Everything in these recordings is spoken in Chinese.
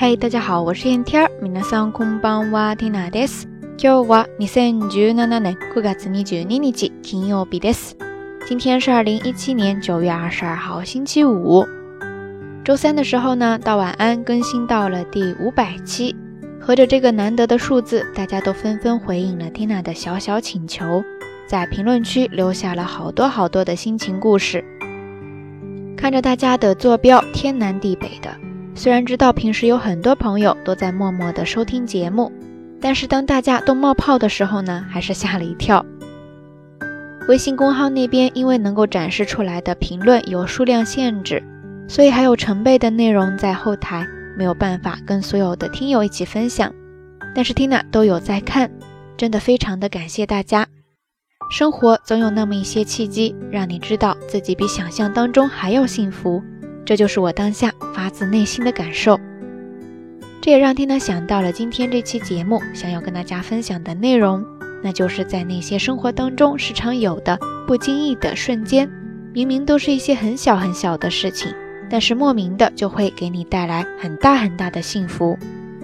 嗨，大家好，我是燕天儿。皆さんこんばんはティナです。今日は二千十七年九月二十二日金曜日です。今天是二零一七年九月二十二号星期五。周三的时候呢，到晚安更新到了第五百期，合着这个难得的数字，大家都纷纷回应了蒂娜的小小请求，在评论区留下了好多好多的心情故事。看着大家的坐标，天南地北的。虽然知道平时有很多朋友都在默默的收听节目，但是当大家都冒泡的时候呢，还是吓了一跳。微信公号那边因为能够展示出来的评论有数量限制，所以还有成倍的内容在后台没有办法跟所有的听友一起分享。但是 n 娜都有在看，真的非常的感谢大家。生活总有那么一些契机，让你知道自己比想象当中还要幸福。这就是我当下发自内心的感受，这也让蒂娜想到了今天这期节目想要跟大家分享的内容，那就是在那些生活当中时常有的不经意的瞬间，明明都是一些很小很小的事情，但是莫名的就会给你带来很大很大的幸福。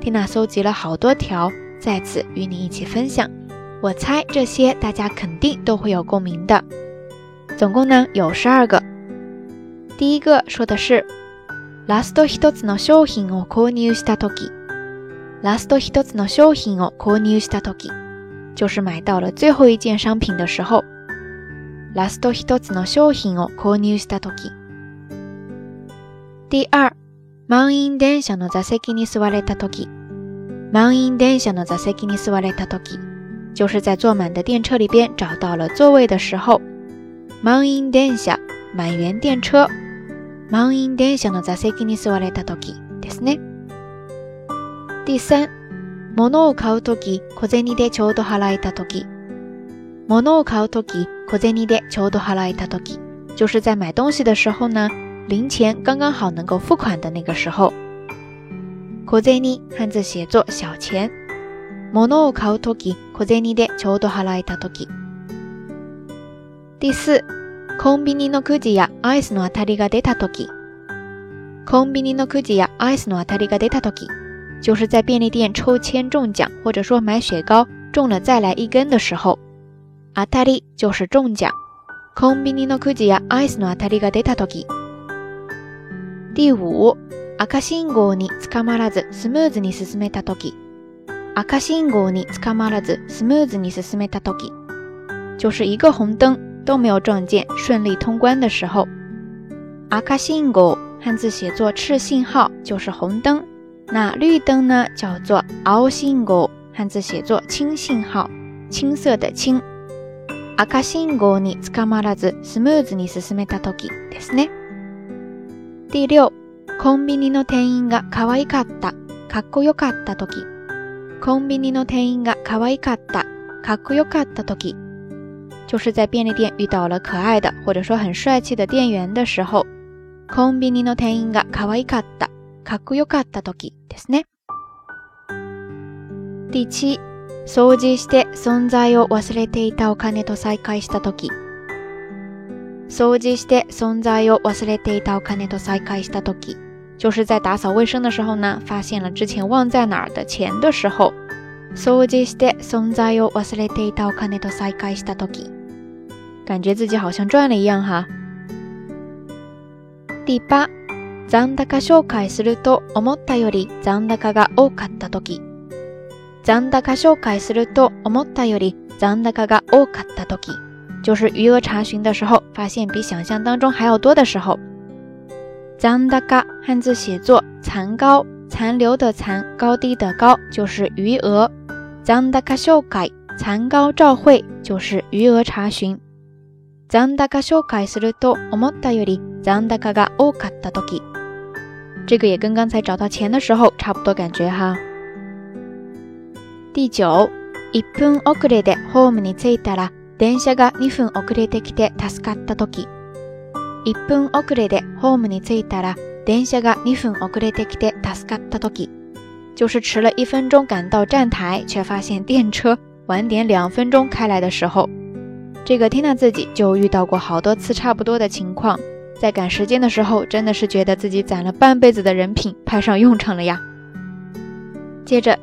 蒂娜搜集了好多条，在此与你一起分享，我猜这些大家肯定都会有共鸣的，总共呢有十二个。第一个说的是ラスト一つの商品を購入したとき、ラスト一つの商品を購入したとき、就是买到了最后一件商品的时候。ラスト一つの商品を購入したとき。第二、満員電車の座席に座れたとき。満員電車の座席に座れたとき。就是在坐满的电车里边找到了座位的时候。満員電車、满员電車満員電車の座席に座れた時ですね。第三、物を買う時、小銭でちょうど払えた時。物を買う時、小銭でちょうど払えた時。就是在买东西的时候呢，零钱刚刚好能够付款的那个时候。小銭汉字写作小钱。物を買うとき、小銭でちょうど払えたとき。第四，コンビニのくじやアイスの当たりが出た時。コンビニのくじやアイスの当たりが出た時。き，就是在便利店抽签中奖，或者说买雪糕中了再来一根的时候。当たり就是中奖。コンビニのクジやアイスの当たりが出たとき。リ赤信号に捕まらずスムーズに進めたとき，赤信号に捕まらずスムーズに進めたとき，就是一个红灯。都没有撞见顺利通关的时候。阿卡信号汉字写作赤信号就是红灯，那绿灯呢叫做青信号，汉字写作青信号，青色的青。阿卡信号に捕まらずスムーズに進めた第六，コンビニの店員がかった、かったコンビニの店員が可愛かった、かっこよかった時。就是在便利店遇到了可爱的或者说很帅气的店员的时候，コンビニの店員が可愛かった、かっこよかった時ですね。第七、掃除して存在を忘れていたお金と再会した時。掃除して存在を忘れていたお金と再会した時，就是在打扫卫生的时候呢，发现了之前忘在哪儿的钱的时候。掃除して存在を忘れていたお金と再会した時。感觉自己好像赚了一样哈。第八，残高消改すると思ったより残高が多かったとき，残高消改すると思ったより残高が多かったとき，就是余额查询的时候，发现比想象当中还要多的时候。残高汉字写作残高，残留的残，高低的高，就是余额。残高消改，残高照会，就是余额查询。残高紹介すると思ったより残高が多かった時。这个也跟刚才找到钱的时候差不多感觉哈。第九、1分遅れでホームに着いたら電車が2分遅れてきて助かった時。1分遅れでホームに着いたら電車が2分遅れてきて助かった時。就是迟了1分钟赶到站台，却发现電車晚点2分钟开来的时候。这个缇娜自己就遇到过好多次差不多的情况，在赶时间的时候，真的是觉得自己攒了半辈子的人品派上用场了呀。接着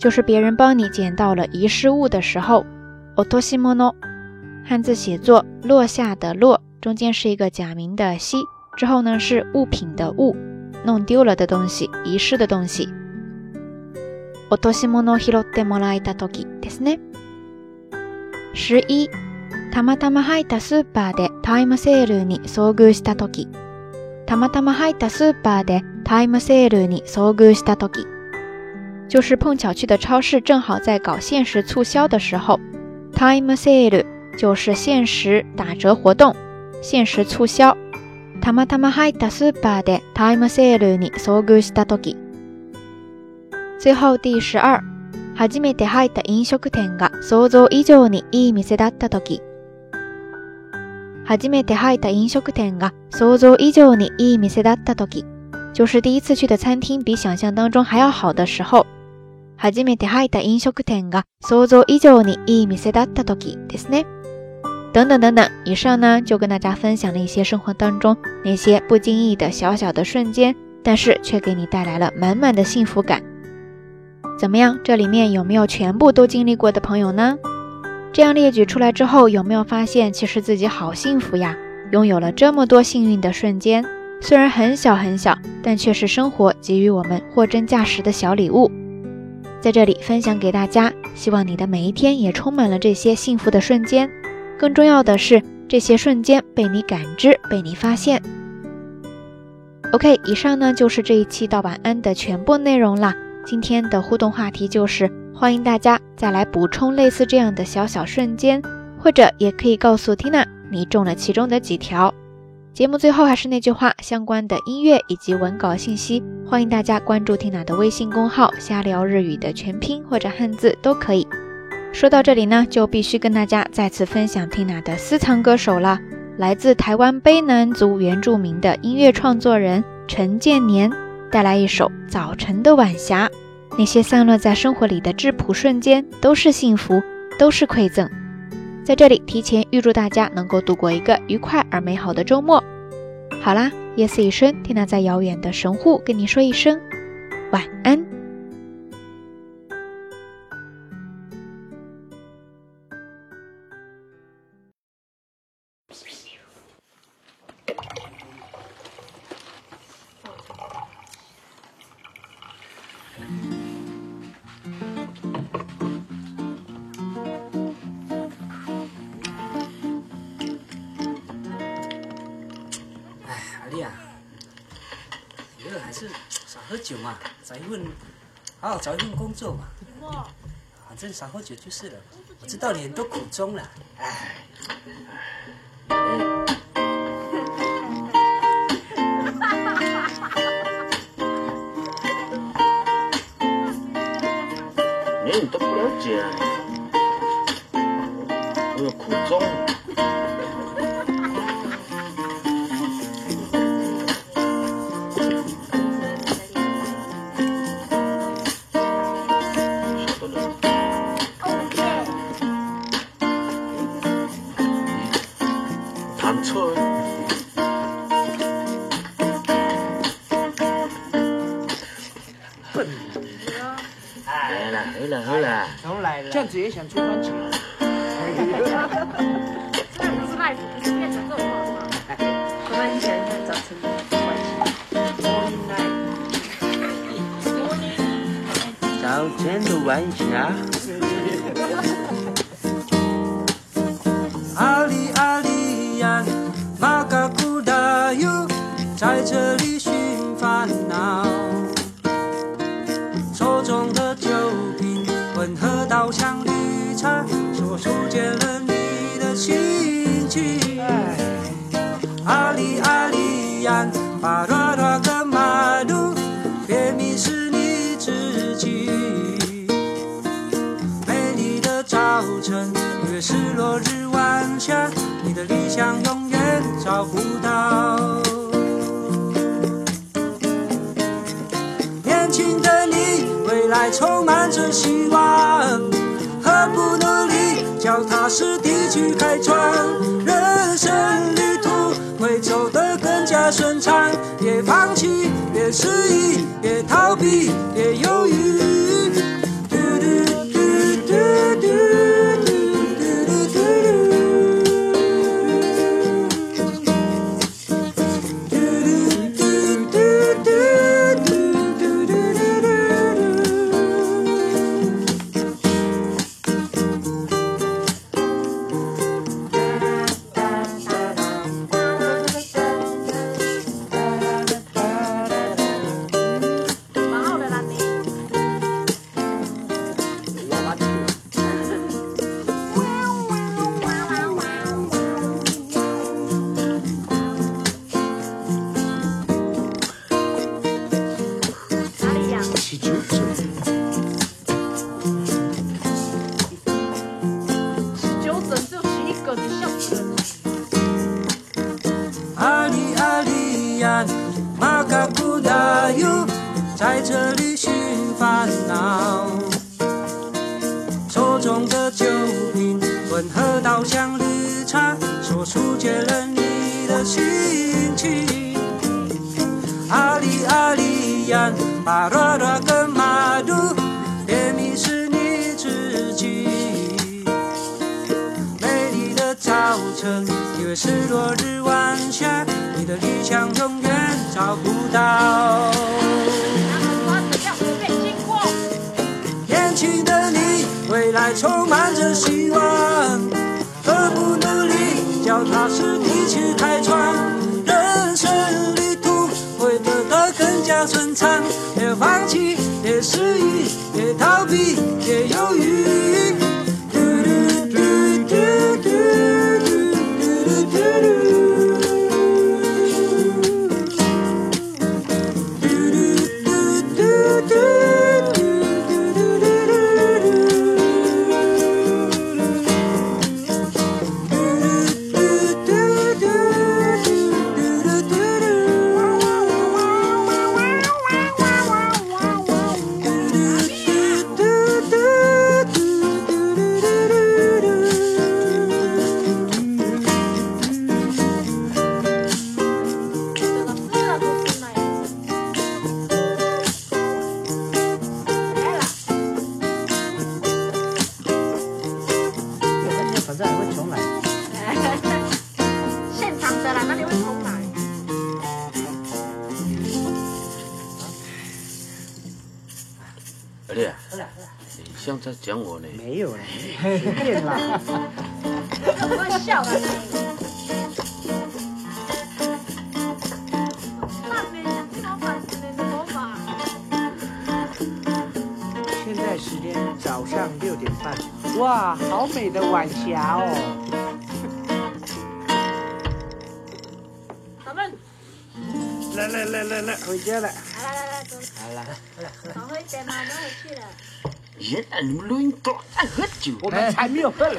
是别落帮你拾到了遗失物的时候，落，汉字写作落下的落，中间是一个假名的西，之后呢是物品的物，弄丢了的东西，遗失的东西。落とし物を拾ってもらえた時ですね。11、たまたま入ったスーパーでタイムセールに遭遇した時。たまたま入ったスーパーでタイムセールに遭遇した時。就是碰巧去的超市正好在搞限时促销的时候，time sale 就是限时打折活动、限时促销。たまたま入ったスーパーでタイムセールに遭遇した時。最后第十二。初めて入った飲食店が想像以上にいい店だった時。初めて入った飲食店が想像以上にいい店だった時。就是第一次去的餐厅比想象当中还要好的时候。初めて入った飲食店が想像以上にいい店だった時ですね。等等等等，以上呢就跟大家分享了一些生活当中那些不经意的小小的瞬间，但是却给你带来了满满的幸福感。怎么样？这里面有没有全部都经历过的朋友呢？这样列举出来之后，有没有发现其实自己好幸福呀？拥有了这么多幸运的瞬间，虽然很小很小，但却是生活给予我们货真价实的小礼物。在这里分享给大家，希望你的每一天也充满了这些幸福的瞬间。更重要的是，这些瞬间被你感知，被你发现。OK，以上呢就是这一期道晚安的全部内容啦。今天的互动话题就是，欢迎大家再来补充类似这样的小小瞬间，或者也可以告诉 Tina 你中了其中的几条。节目最后还是那句话，相关的音乐以及文稿信息，欢迎大家关注 Tina 的微信公号“瞎聊日语”的全拼或者汉字都可以。说到这里呢，就必须跟大家再次分享 Tina 的私藏歌手了，来自台湾卑南族原住民的音乐创作人陈建年。带来一首《早晨的晚霞》，那些散落在生活里的质朴瞬间，都是幸福，都是馈赠。在这里，提前预祝大家能够度过一个愉快而美好的周末。好啦，夜色已深，天娜在遥远的神户，跟你说一声晚安。哎呀，以后还是少喝酒嘛，找一份好好找一份工作嘛，反正少喝酒就是了。我知道你很多苦衷了。哎，哎，哈哈哈哈哈！你都不了解，我有苦衷。好了，好了，都来了。这样子也想出专辑？哈哈哈哈哈！早晨的晚霞，阿里阿里呀，马卡库达哟，在这里寻烦恼。不到，年轻的你，未来充满着希望，何不努力，脚踏实地去开创？人生旅途会走得更加顺畅，别放弃，别迟疑，别逃避，别犹豫。马卡库达哟，在这里寻烦恼。手中的酒瓶，混合稻香绿茶，说出解了你的心情。阿里阿里呀，啊罗罗。城，以为是落日晚霞，你的理想永远找不到。年轻的你，未来充满着希望，何不努力，脚踏实地去开创？人生旅途会走得更加顺畅，别放弃，别失意，别逃避。现场的啦，那你会偷懒。儿子，你像在讲我呢？没有 了，随便啦，笑。时间早上六点半，哇，好美的晚霞哦！们来来来来来，回家了。来来来来走。好了，好了。好会点，我们回去了。人啊，撸撸狗，爱喝酒。我们还没有喝。哈